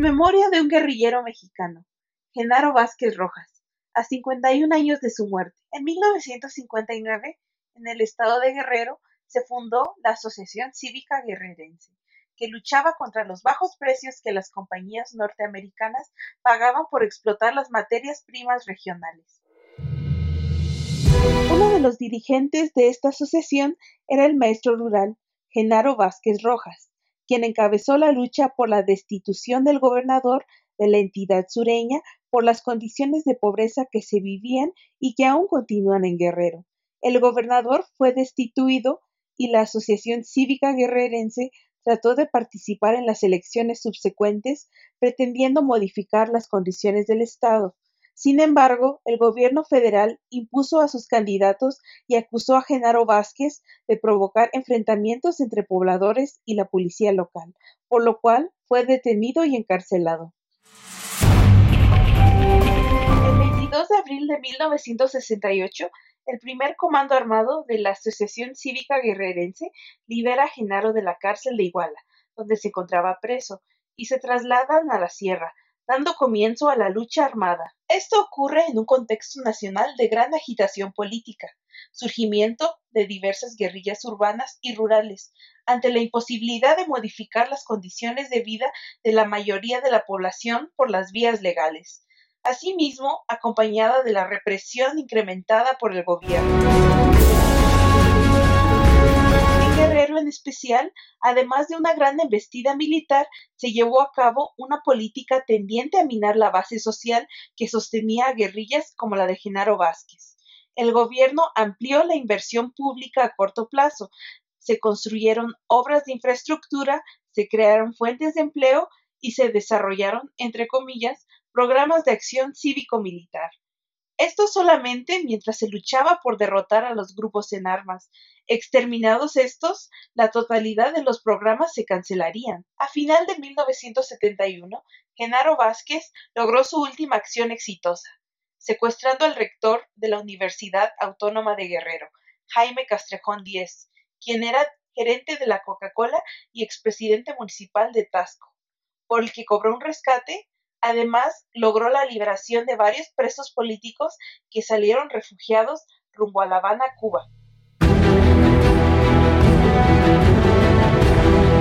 Memoria de un guerrillero mexicano, Genaro Vázquez Rojas, a 51 años de su muerte, en 1959, en el estado de Guerrero, se fundó la Asociación Cívica Guerrerense, que luchaba contra los bajos precios que las compañías norteamericanas pagaban por explotar las materias primas regionales. Uno de los dirigentes de esta asociación era el maestro rural Genaro Vázquez Rojas, quien encabezó la lucha por la destitución del gobernador de la entidad sureña por las condiciones de pobreza que se vivían y que aún continúan en Guerrero. El gobernador fue destituido y la Asociación Cívica Guerrerense trató de participar en las elecciones subsecuentes pretendiendo modificar las condiciones del Estado. Sin embargo, el gobierno federal impuso a sus candidatos y acusó a Genaro Vázquez de provocar enfrentamientos entre pobladores y la policía local, por lo cual fue detenido y encarcelado. El 22 de abril de 1968, el primer comando armado de la Asociación Cívica Guerrerense libera a Genaro de la cárcel de Iguala, donde se encontraba preso, y se trasladan a la sierra, dando comienzo a la lucha armada. Esto ocurre en un contexto nacional de gran agitación política, surgimiento de diversas guerrillas urbanas y rurales, ante la imposibilidad de modificar las condiciones de vida de la mayoría de la población por las vías legales asimismo acompañada de la represión incrementada por el gobierno. Además de una gran embestida militar, se llevó a cabo una política tendiente a minar la base social que sostenía a guerrillas como la de Genaro Vázquez. El gobierno amplió la inversión pública a corto plazo, se construyeron obras de infraestructura, se crearon fuentes de empleo y se desarrollaron, entre comillas, programas de acción cívico-militar. Esto solamente mientras se luchaba por derrotar a los grupos en armas. Exterminados estos, la totalidad de los programas se cancelarían. A final de 1971, Genaro Vázquez logró su última acción exitosa, secuestrando al rector de la Universidad Autónoma de Guerrero, Jaime Castrejón Díez, quien era gerente de la Coca-Cola y expresidente municipal de Tasco, por el que cobró un rescate Además, logró la liberación de varios presos políticos que salieron refugiados rumbo a La Habana, Cuba.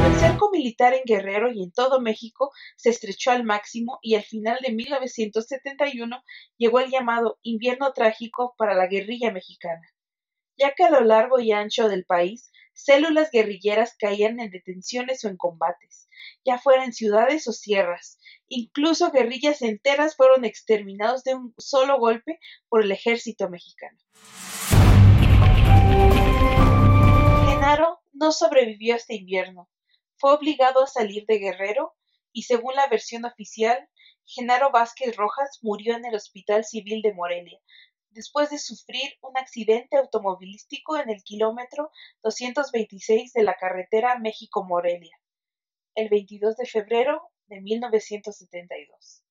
El cerco militar en Guerrero y en todo México se estrechó al máximo y al final de 1971 llegó el llamado invierno trágico para la guerrilla mexicana, ya que a lo largo y ancho del país células guerrilleras caían en detenciones o en combates, ya fuera en ciudades o sierras, Incluso guerrillas enteras fueron exterminados de un solo golpe por el ejército mexicano. Genaro no sobrevivió este invierno. Fue obligado a salir de Guerrero y según la versión oficial, Genaro Vázquez Rojas murió en el Hospital Civil de Morelia, después de sufrir un accidente automovilístico en el kilómetro 226 de la carretera México-Morelia, el 22 de febrero de 1972.